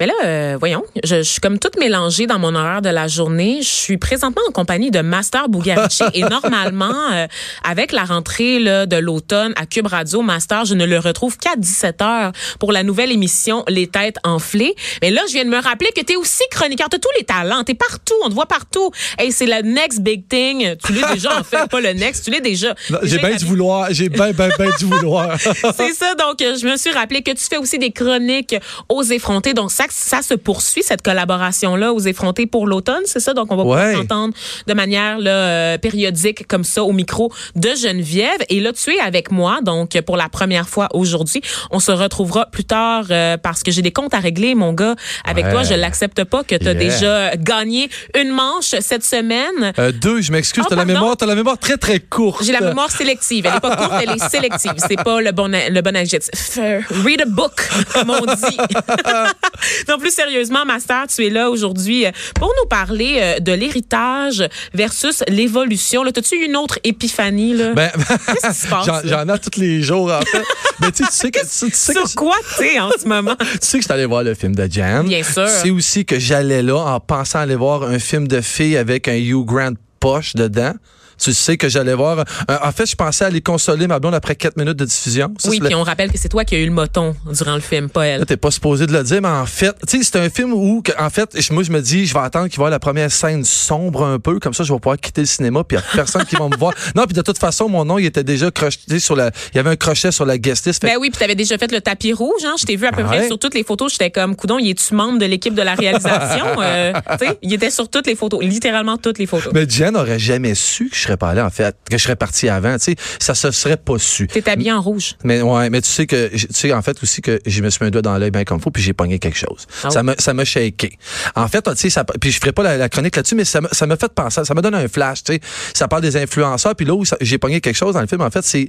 Mais là, euh, voyons, je, je, suis comme toute mélangée dans mon horaire de la journée. Je suis présentement en compagnie de Master Bugarici et normalement, euh, avec la rentrée là, de l'automne à Cube Radio, Master, je ne le retrouve qu'à 17 heures pour la nouvelle émission Les Têtes enflées. Mais là, je viens de me rappeler que tu es aussi chroniqueur. Tu as tous les talents. Tu es partout. On te voit partout. Hey, c'est le next big thing. Tu l'es déjà, en fait. Pas le next, tu l'es déjà. J'ai bien du vouloir. J'ai bien, bien, bien du vouloir. c'est ça. Donc, je me suis rappelé que tu fais aussi des chroniques aux effrontés. Donc, ça, ça se poursuit, cette collaboration-là aux effrontés pour l'automne, c'est ça? Donc, on va pouvoir s'entendre de manière là, euh, périodique comme ça au micro de Geneviève. Et là, tu es avec moi, donc pour la première fois aujourd'hui. On se retrouvera plus tard euh, parce que j'ai des comptes à régler, mon gars. Avec toi, je l'accepte pas que tu as déjà gagné une manche cette semaine. Euh, deux, je m'excuse, oh, tu as la mémoire, as la mémoire très très courte. J'ai la mémoire sélective. Elle est pas courte, elle est sélective. C'est pas le bon le bon adjectif. Read a book, comme on dit. non, plus sérieusement, Master, tu es là aujourd'hui euh, pour nous parler euh, de l'héritage versus l'évolution. Là, as-tu une autre épiphanie là? Ben, Qu'est-ce qui se passe J'en ai tous les jours en fait. Mais tu sais que tu sais sur quoi tu en ce moment? Tu sais que je allé voir le film de Jan. Bien sûr. Tu sais aussi que j'allais là en pensant aller voir un film de filles avec un Hugh Grant poche dedans. Tu sais que j'allais voir. Euh, en fait, je pensais aller consoler ma blonde après quatre minutes de diffusion. oui, puis on rappelle que c'est toi qui as eu le moton durant le film, pas elle. T'es pas supposé de le dire, mais en fait, tu sais, c'est un film où, en fait, moi, je me dis, je vais attendre qu'il voit la première scène sombre un peu, comme ça, je vais pouvoir quitter le cinéma, puis il personne qui va me voir. Non, puis de toute façon, mon nom, il était déjà crocheté sur la, il y avait un crochet sur la guest list. Ben oui, puis t'avais déjà fait le tapis rouge, hein. Je t'ai vu à peu près sur toutes les photos. J'étais comme, coudon, il est-tu membre de l'équipe de la réalisation? euh, tu sais, il était sur toutes les photos, littéralement toutes les photos. Mais Jen aurait jamais su que je serais pas allé, en fait que je serais parti avant. Tu sais, ça se serait pas su. T'es habillé en rouge. Mais ouais, mais tu sais que tu sais en fait aussi que je me suis mis un doigt dans l'œil bien comme faut puis j'ai pogné quelque chose. Ah ça m'a ça m'a shaké. En fait, tu sais ça puis je ferai pas la, chronique là-dessus mais ça m'a fait penser, ça me donne un flash, tu sais. Ça parle des influenceurs puis là où j'ai pogné quelque chose dans le film en fait, c'est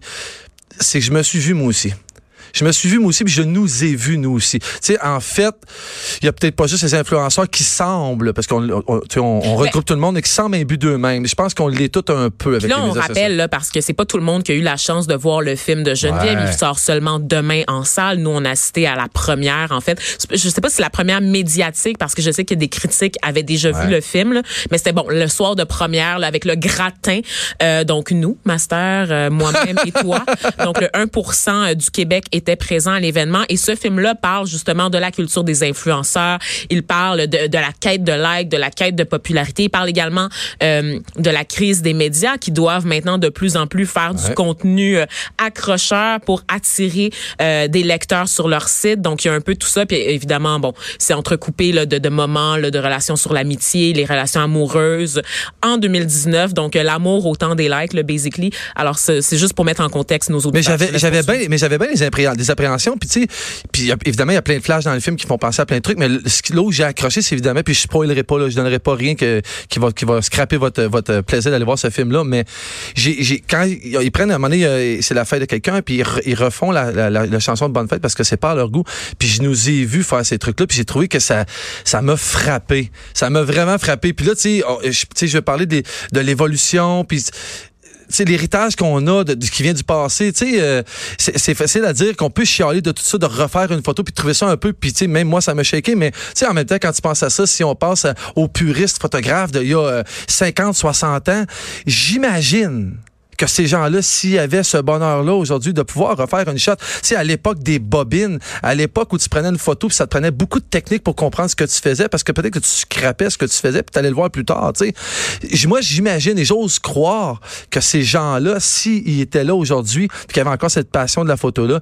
c'est que je me suis vu moi aussi. Je me suis vu, moi aussi, puis je nous ai vus, nous aussi. Tu sais, en fait, il y a peut-être pas juste ces influenceurs qui semblent, parce qu'on on, on, regroupe tout le monde et qui semblent imbus d'eux-mêmes. Je pense qu'on l'est tout un peu avec là, les on rappelle, là, parce que c'est pas tout le monde qui a eu la chance de voir le film de Geneviève. Il sort seulement demain en salle. Nous, on a assisté à la première, en fait. Je sais pas si c'est la première médiatique, parce que je sais que des critiques avaient déjà vu le film, là, mais c'était bon, le soir de première, là, avec le gratin. Euh, donc, nous, Master, euh, moi-même et toi. Donc, le 1 du Québec était présent à l'événement. Et ce film-là parle justement de la culture des influenceurs. Il parle de, de la quête de like, de la quête de popularité. Il parle également euh, de la crise des médias qui doivent maintenant de plus en plus faire du contenu euh, accrocheur pour attirer euh, des lecteurs sur leur site. Donc, il y a un peu tout ça. Puis évidemment, bon, c'est entrecoupé là, de, de moments là, de relations sur l'amitié, les relations amoureuses en 2019. Donc, l'amour autant des likes, le basically. Alors, c'est juste pour mettre en contexte nos auditeurs. Mais j'avais, j'avais bien, mais j'avais bien les, des appréhensions. Puis tu sais, puis évidemment, il y a plein de flashs dans le film qui font penser à plein de trucs. Mais là où j'ai accroché, c'est évidemment, puis je spoilerai pas, là, je donnerai pas rien que, qui va qui va scraper votre votre plaisir d'aller voir ce film-là. Mais j'ai quand ils prennent à un moment donné, c'est la fête de quelqu'un, puis ils, refont la, la, la, chanson de bonne fête parce que c'est pas à leur goût. Puis je nous ai vu faire ces trucs-là, puis j'ai trouvé que ça ça m'a frappé. Ça m'a vraiment frappé. Puis là, tu sais, oh, je vais parler des, de l'évolution, puis c'est l'héritage qu'on a de, qui vient du passé. Tu sais, euh, c'est facile à dire qu'on peut chialer de tout ça, de refaire une photo puis de trouver ça un peu. Puis tu sais, même moi, ça m'a shaké. Mais tu sais, en même temps, quand tu penses à ça, si on passe aux puristes photographes d'il y a 50, euh, 60 ans, j'imagine que ces gens-là, s'ils avaient ce bonheur-là aujourd'hui de pouvoir refaire une shot, c'est à l'époque des bobines, à l'époque où tu prenais une photo, puis ça te prenait beaucoup de techniques pour comprendre ce que tu faisais, parce que peut-être que tu scrapais ce que tu faisais, puis tu allais le voir plus tard. Tu sais. Moi, j'imagine et j'ose croire que ces gens-là, s'ils étaient là aujourd'hui, puis qu'ils avaient encore cette passion de la photo-là,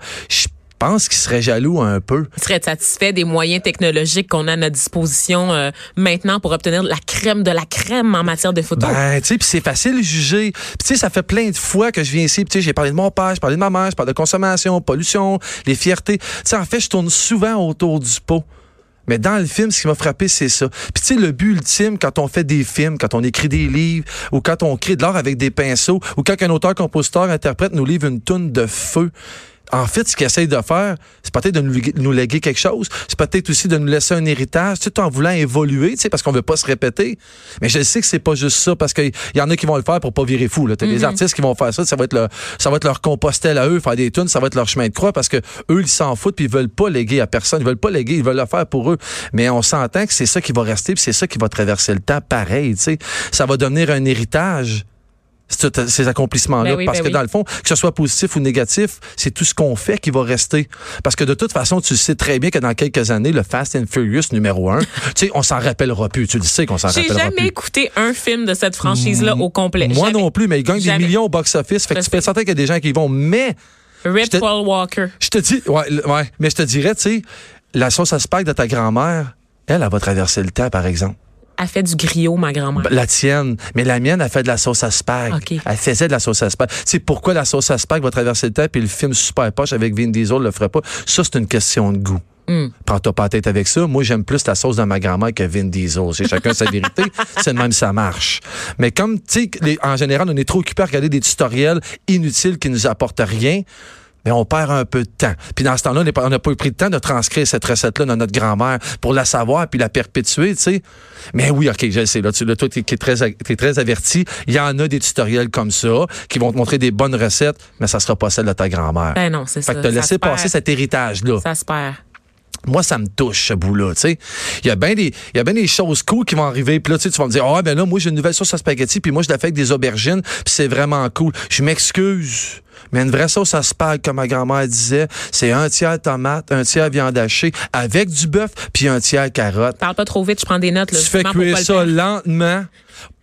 pense qu'il serait jaloux un peu. Il serait satisfait des moyens technologiques qu'on a à notre disposition euh, maintenant pour obtenir la crème de la crème en matière de photo. Ben, tu sais, puis c'est facile de juger. Puis tu sais, ça fait plein de fois que je viens ici, tu sais, j'ai parlé de mon père, j'ai parlé de ma mère, je parle de consommation, pollution, les fiertés. Tu sais, en fait, je tourne souvent autour du pot. Mais dans le film, ce qui m'a frappé, c'est ça. Puis tu sais, le but ultime, quand on fait des films, quand on écrit des livres, ou quand on crée de l'art avec des pinceaux, ou quand un auteur, compositeur, interprète nous livre une tonne de feu, en fait, ce qu'ils essayent de faire, c'est peut-être de nous, nous léguer quelque chose. C'est peut-être aussi de nous laisser un héritage, tout en voulant évoluer, tu sais, parce qu'on veut pas se répéter. Mais je sais que c'est pas juste ça, parce qu'il y en a qui vont le faire pour pas virer fou. T'as des artistes qui vont faire ça, ça va être leur, ça va être leur compostel à eux, faire des tunes, ça va être leur chemin de croix, parce que eux, ils s'en foutent, puis ils veulent pas léguer à personne. Ils veulent pas léguer, ils veulent le faire pour eux. Mais on s'entend que c'est ça qui va rester, puis c'est ça qui va traverser le temps, pareil, tu sais. Ça va devenir un héritage ces accomplissements-là. Ben oui, parce ben que oui. dans le fond, que ce soit positif ou négatif, c'est tout ce qu'on fait qui va rester. Parce que de toute façon, tu sais très bien que dans quelques années, le Fast and Furious numéro un, tu sais, on s'en rappellera plus. Tu le sais qu'on s'en J'ai rappellera jamais plus. écouté un film de cette franchise-là au complet. Moi Jamais. non plus, mais il gagne Jamais. des millions au box-office. Fait que tu peux être certain qu'il y a des gens qui y vont. Mais, Rip te- Paul Walker. je te dis, ouais, ouais, mais je te dirais, tu sais, la sauce à spag de ta grand-mère, elle, elle va traverser le temps, par exemple. A fait du griot, ma grand-mère. La tienne. Mais la mienne, elle fait de la sauce à spag. OK. Elle faisait de la sauce à spag. Sais, pourquoi la sauce à spag va traverser le temps puis le film Super Poche avec Vin Diesel le ferait pas? Ça, c'est une question de goût. Hmm. Prends-toi pas la tête avec ça. Moi, j'aime plus la sauce de ma grand-mère que Vin Diesel. C'est chacun sa vérité. C'est de même ça marche. Mais comme, tu sais, en général, on est trop occupé à regarder des tutoriels inutiles qui nous apportent rien. Mais on perd un peu de temps. Puis dans ce temps-là, on n'a pas eu pris le temps de transcrire cette recette-là dans notre grand-mère pour la savoir puis la perpétuer, tu sais. Mais oui, OK, je le sais. Là, tu, là, toi, t'es, t'es très, averti. Il y en a des tutoriels comme ça qui vont te montrer des bonnes recettes, mais ça sera pas celle de ta grand-mère. Ben non, c'est fait ça. que t'as laissé passer cet héritage-là. Ça se perd. Moi, ça me touche, ce bout-là, tu sais. Il y a bien des, il y a bien des choses cool qui vont arriver. Puis là, tu vas me dire, ah, ben là, moi, j'ai une nouvelle sauce à spaghetti, puis moi, je la fais avec des aubergines, puis c'est vraiment cool. Je m'excuse. Mais une vraie sauce à spag, comme ma grand-mère disait, c'est un tiers tomate, un tiers viande hachée, avec du bœuf, puis un tiers carotte. Parle pas trop vite, je prends des notes. Là, Tu fais cuire ça lentement,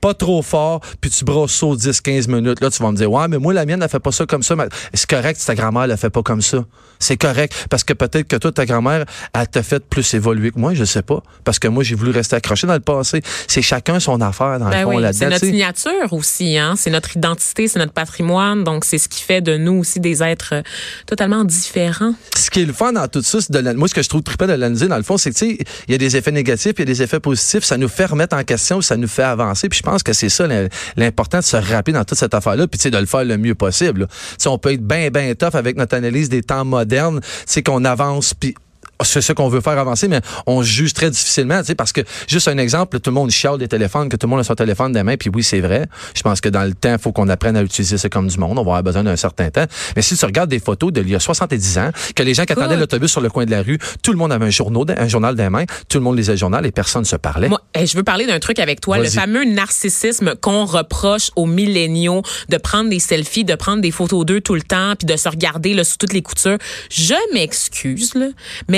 pas trop fort, puis tu brosses ça aux 10-15 minutes. Là, tu vas me dire, ouais, mais moi, la mienne, elle fait pas ça comme ça. C'est correct si ta grand-mère, elle fait pas comme ça. C'est correct. Parce que peut-être que toi, ta grand-mère, elle t'a fait plus évoluer que moi, je sais pas. Parce que moi, j'ai voulu rester accroché dans le passé. C'est chacun son affaire, dans Ben le fond, oui, là-dedans. c'est notre signature aussi, hein. C'est notre identité, c'est notre patrimoine. Donc, c'est ce qui fait de nous aussi des êtres euh, totalement différents. ce qui est le fun dans tout ça, c'est de l'an- moi, ce que je trouve trippant de l'analyser, dans le fond, c'est que, tu sais, il y a des effets négatifs, il y a des effets positifs. Ça nous fait remettre en question, ça nous fait avancer. Puis je pense que c'est ça l'im- l'important de se rappeler dans toute cette affaire-là, puis de le faire le mieux possible. sais, on peut être bien, bien tough avec notre analyse des temps modernes, sais, qu'on avance, puis c'est ça qu'on veut faire avancer, mais on juge très difficilement, tu sais, parce que, juste un exemple, tout le monde chiale des téléphones, que tout le monde a son téléphone dans la main, puis oui, c'est vrai. Je pense que dans le temps, il faut qu'on apprenne à utiliser ça comme du monde. On va avoir besoin d'un certain temps. Mais si tu regardes des photos d'il y a 70 ans, que les gens qui attendaient l'autobus sur le coin de la rue, tout le monde avait un, journal, un journal les mains, tout le monde lisait le journal et personne ne se parlait. Moi, je veux parler d'un truc avec toi, le fameux narcissisme qu'on reproche aux milléniaux de prendre des selfies, de prendre des photos d'eux tout le temps, puis de se regarder là, sous toutes les coutures. Je m'excuse, là,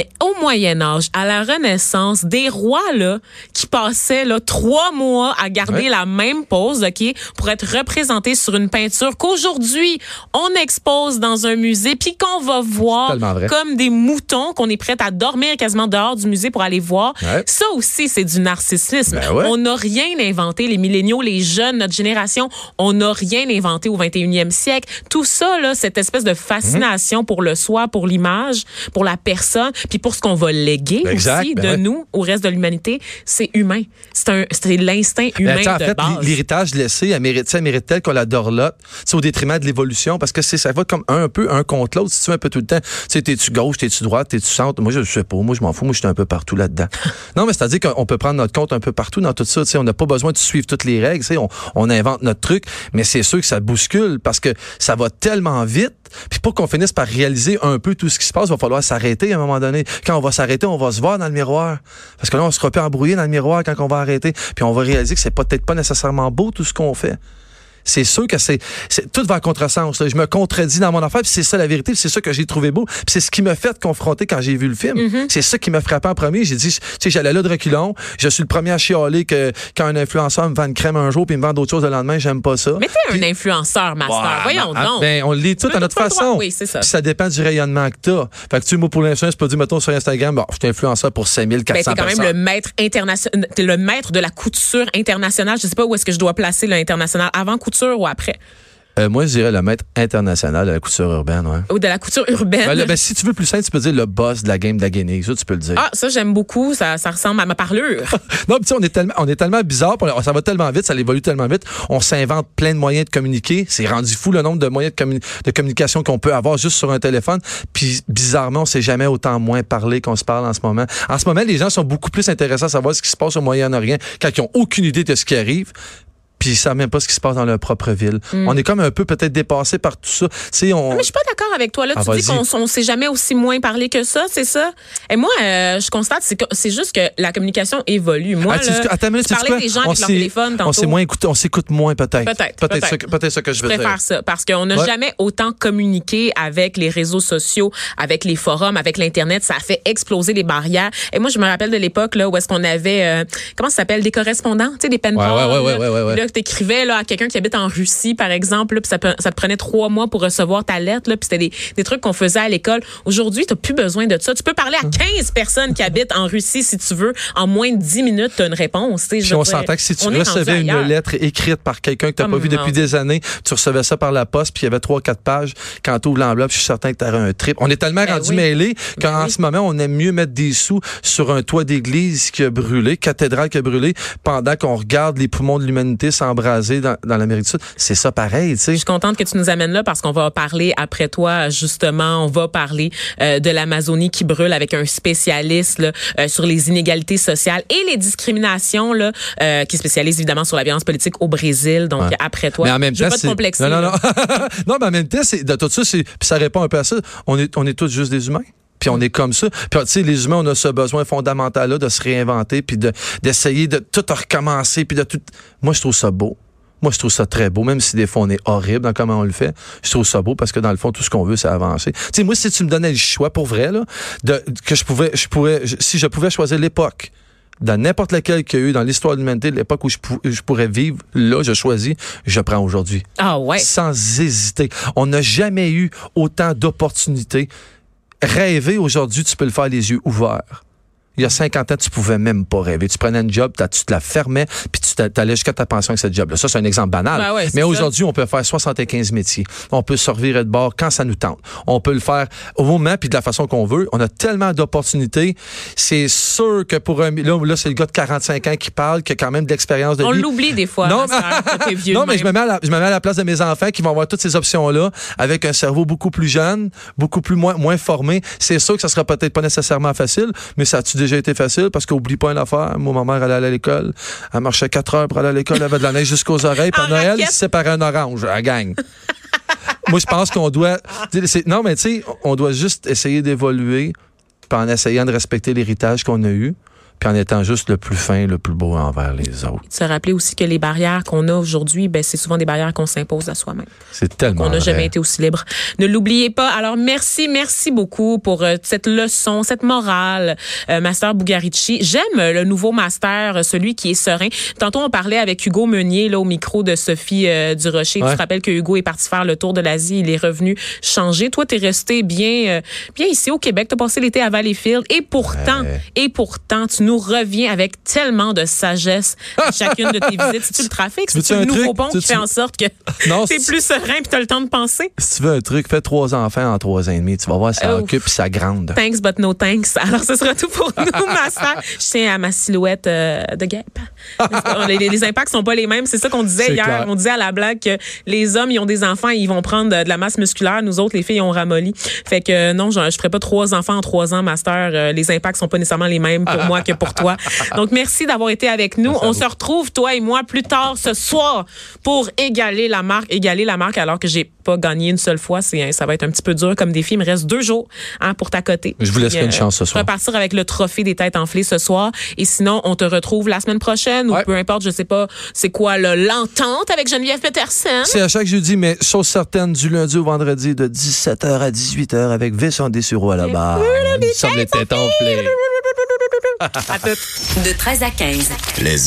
mais au Moyen Âge, à la Renaissance, des rois là qui passaient là trois mois à garder Ouais. la même pose, ok, pour être représentés sur une peinture qu'aujourd'hui on expose dans un musée, puis qu'on va voir comme des moutons qu'on est prêt à dormir quasiment dehors du musée pour aller voir. Ouais. Ça aussi, c'est du narcissisme. Ben ouais. On n'a rien inventé. Les milléniaux, les jeunes, notre génération, on n'a rien inventé au 21e siècle. Tout ça, là, cette espèce de fascination pour le soi, pour l'image, pour la personne, puis pour ce qu'on va léguer Exact, aussi ben de ouais. nous au reste de l'humanité, c'est humain. C'est un, c'est l'instinct humain Ben, tu sais, en de fait, base. l'héritage laissé, elle mérite, elle mérite tel qu'on la dorlote, au détriment de l'évolution, parce que c'est, ça va comme un, un peu un contre l'autre, si tu veux, un peu tout le temps. Tu sais, t'es-tu gauche, t'es-tu droite, t'es-tu centre? Moi, je sais pas. Moi, je m'en fous. Moi, je suis un peu partout là-dedans. non, mais c'est-à-dire qu'on peut prendre notre compte un peu partout dans tout ça. Tu sais, on n'a pas besoin de suivre toutes les règles. Tu sais, on, on invente notre truc, mais c'est sûr que ça bouscule parce que ça va tellement vite. Puis pour qu'on finisse par réaliser un peu tout ce qui se passe, il va falloir s'arrêter à un moment donné. Quand on va s'arrêter, on va se voir dans le miroir. Parce que là, on sera pas embrouillé dans le miroir quand on va arrêter. Puis on va réaliser que c'est peut-être pas nécessairement beau tout ce qu'on fait. C'est sûr que c'est, c'est- tout va à contresens. là. Je me contredis dans mon affaire, puis c'est ça la vérité, c'est ça que j'ai trouvé beau, puis c'est ce qui m'a fait confronter quand j'ai vu le film. C'est ça qui m'a frappé en premier. J'ai dit, tu sais, j'allais là de reculons. Je suis le premier à chialer que quand un influenceur me vend une crème un jour puis me vend d'autres choses le lendemain, j'aime pas ça. Mais t'es un influenceur, Master. Voyons ah, donc. Ben, on le lit tout à notre pas façon. Oui, c'est ça. Puis ça dépend du rayonnement que t'as. Fait que tu moi, pour l'instant, je peux dire, mettons, sur Instagram, bon, je suis influenceur pour 5400 Ben, t'es quand même le maître international, le maître de la couture internationale. Je sais pas où est-ce que je dois placer l'international, avant couture ou après? Euh, moi, je dirais le maître international de la couture urbaine. Ouais. Ou de la couture urbaine. Ben, ben, si tu veux plus simple, tu peux dire le boss de la game de la Guinée. Ça, tu peux le dire. Ah, ça, j'aime beaucoup. Ça, ça ressemble à ma parlure. non, tu sais, on est tellement, on est tellement bizarre, on- ça va tellement vite, ça évolue tellement vite. On s'invente plein de moyens de communiquer. C'est rendu fou le nombre de moyens de, commu- de communication qu'on peut avoir juste sur un téléphone. Puis bizarrement, on s'est jamais autant moins parlé qu'on se parle en ce moment. En ce moment, les gens sont beaucoup plus intéressés à savoir ce qui se passe au Moyen-Orient quand ils ont aucune idée de ce qui arrive. Puis ils savent même pas ce qui se passe dans leur propre ville. On est comme un peu peut-être dépassé par tout ça. Tu on. Mais je suis pas d'accord avec toi. Là, Ah, tu dis qu'on on s'est jamais aussi moins parlé que ça, c'est ça? Et moi, euh, je constate, c'est que- c'est juste que la communication évolue. Moi, Ah, tu- là, attends une minute, tu parlais quoi? des gens On avec leur téléphone On tantôt. s'est moins écouté, on s'écoute moins peut-être. Peut-être, Peut-être peut-être. ça, que- que je Je veux dire. préfère ça parce qu'on n'a Ouais. jamais autant communiqué avec les réseaux sociaux, avec les forums, avec l'internet. Ça a fait exploser les barrières. Et moi, je me rappelle de l'époque là où est-ce qu'on avait euh, comment ça s'appelle? Des correspondants, tu sais, des pen ouais, ouais, là. que t'écrivais là à quelqu'un qui habite en Russie, par exemple, là, puis ça, te prenait trois mois pour recevoir ta lettre. Là, puis c'était des, des trucs qu'on faisait à l'école. Aujourd'hui, t'as plus besoin de ça. Tu peux parler Hum. à 15 personnes qui habitent en Russie si tu veux. En moins de 10 minutes, t'as une réponse. je on s'entend que si tu recevais une lettre écrite par quelqu'un que tu n'as Oh, pas vu depuis des années, tu recevais ça par la poste, puis il y avait trois, quatre pages. Quand tu ouvres l'enveloppe, je suis certain que tu aurais un trip. On est tellement Ben rendu oui. qu'en Ben oui. ce moment, on aime mieux mettre des sous sur un toit d'église qui a brûlé, cathédrale qui a brûlé, pendant qu'on regarde les poumons de l'humanité s'embraser dans, dans l'Amérique du Sud. C'est ça pareil, tu sais. Je suis contente que tu nous amènes là parce qu'on va parler après toi justement, on va parler euh, de l'Amazonie qui brûle avec un spécialiste là, euh, sur les inégalités sociales et les discriminations là, euh, qui spécialise évidemment sur la violence politique au Brésil. Donc Ouais. après toi, Mais en même je veux temps, pas te c'est- complexer. Non, non, non. non, mais en même temps, de tout ça, puis ça répond un peu à ça. On est, on est tous juste des humains. Puis on est comme ça. Puis tu sais, les humains, on a ce besoin fondamental-là de se réinventer, puis de, d'essayer de tout recommencer, puis de tout. Moi, je trouve ça beau. Moi, je trouve ça très beau, même si des fois on est horrible dans comment on le fait. Je trouve ça beau parce que dans le fond, tout ce qu'on veut, c'est avancer. Tu sais, moi, si tu me donnais le choix pour vrai, là, de, que je pouvais, je pourrais, je- si je pouvais choisir l'époque, dans n'importe laquelle qu'il y a eu dans l'histoire de l'humanité, l'époque où je, pou- je pourrais vivre, là, je choisis, je prends aujourd'hui Ah ouais. sans hésiter. On n'a jamais eu autant d'opportunités. Rêver aujourd'hui, tu peux le faire les yeux ouverts. Il y a 50 ans, tu pouvais même pas rêver. Tu prenais une job, tu te la fermais, puis tu t'allais jusqu'à ta pension avec cette job-là. Ça, c'est un exemple banal. Ben ouais, Mais aujourd'hui, on peut faire 75 métiers. On peut se revirer de bord quand ça nous tente. On peut le faire au moment puis de la façon qu'on veut. On a tellement d'opportunités. C'est sûr que pour un... Là, là c'est le gars de 45 ans qui parle, qui a quand même de l'expérience de On vie. l'oublie des fois. Non, ma sœur, que t'es vieux non mais je me, même. mets à la, je me mets à la place de mes enfants qui vont avoir toutes ces options-là avec un cerveau beaucoup plus jeune, beaucoup plus moins, moins formé. C'est sûr que ça sera peut-être pas nécessairement facile, mais ça a-tu déjà été facile? Parce qu'oublie pas une affaire. Moi, ma mère, elle allait à l'école. Elle marchait quatre heures pour aller à l'école. Elle avait de la neige jusqu'aux oreilles. Puis à Noël, raquette. il se séparait un orange. Elle gagne. Moi, je pense qu'on doit. c'est- Non, mais tu sais, on doit juste essayer d'évoluer, en essayant de respecter l'héritage qu'on a eu, puis en étant juste le plus fin, le plus beau envers les autres. Se rappeler aussi que les barrières qu'on a aujourd'hui, ben, c'est souvent des barrières qu'on s'impose à soi-même. C'est tellement. On n'a jamais été aussi libre. Ne l'oubliez pas. Alors, merci, merci beaucoup pour euh, cette leçon, cette morale, euh, Master Bugarici. J'aime le nouveau master, euh, celui qui est serein. Tantôt, on parlait avec Hugo Meunier, là, au micro de Sophie euh, Durocher. Tu te rappelles que Hugo est parti faire le tour de l'Asie. Il est revenu changer. Toi, t'es resté bien, bien ici au Québec. T'as passé l'été à Valleyfield. Et pourtant, Ouais. et pourtant, tu nous reviens avec tellement de sagesse à chacune de tes visites. C'est-tu le trafic? Tu veux-tu C'est le un nouveau truc? pont Tu- qui fait tu- en sorte que t'es c'est- plus serein puis t'as le temps de penser? Si tu veux un truc, fais trois enfants en trois ans et demi. Tu vas voir, ça Oh. occupe ça grande. Thanks, but no thanks. Alors, ce sera tout pour nous, Master. Je tiens à ma silhouette euh, de guêpe. les, les- les impacts sont pas les mêmes. C'est ça qu'on disait hier. clair. On disait à la blague que les hommes, ils ont des enfants, ils vont prendre de, de la masse musculaire. Nous autres, les filles, on ramolli. Fait que euh, non, je, je ferai pas trois enfants en trois ans, Master. Euh, les impacts sont pas nécessairement les mêmes pour moi que pour toi. Donc, merci d'avoir été avec nous. Merci on se retrouve, toi et moi, plus tard ce soir pour égaler la marque. Égaler la marque alors que j'ai pas gagné une seule fois. C'est, ça va être un petit peu dur comme défi. Il me reste deux jours hein, pour ta côté. Je vous laisserai une chance ce soir. Repartir avec le trophée des têtes enflées ce soir. Et sinon, on te retrouve la semaine prochaine ou peu importe, je sais pas, c'est quoi le l'entente avec Geneviève Peterson. C'est à chaque jeudi, mais chose certaine, du lundi au vendredi, de 17h à 18h avec Vincent Dessureau à la barre. Nous sommes les têtes enflées. À toutes. De 13 à 15. Les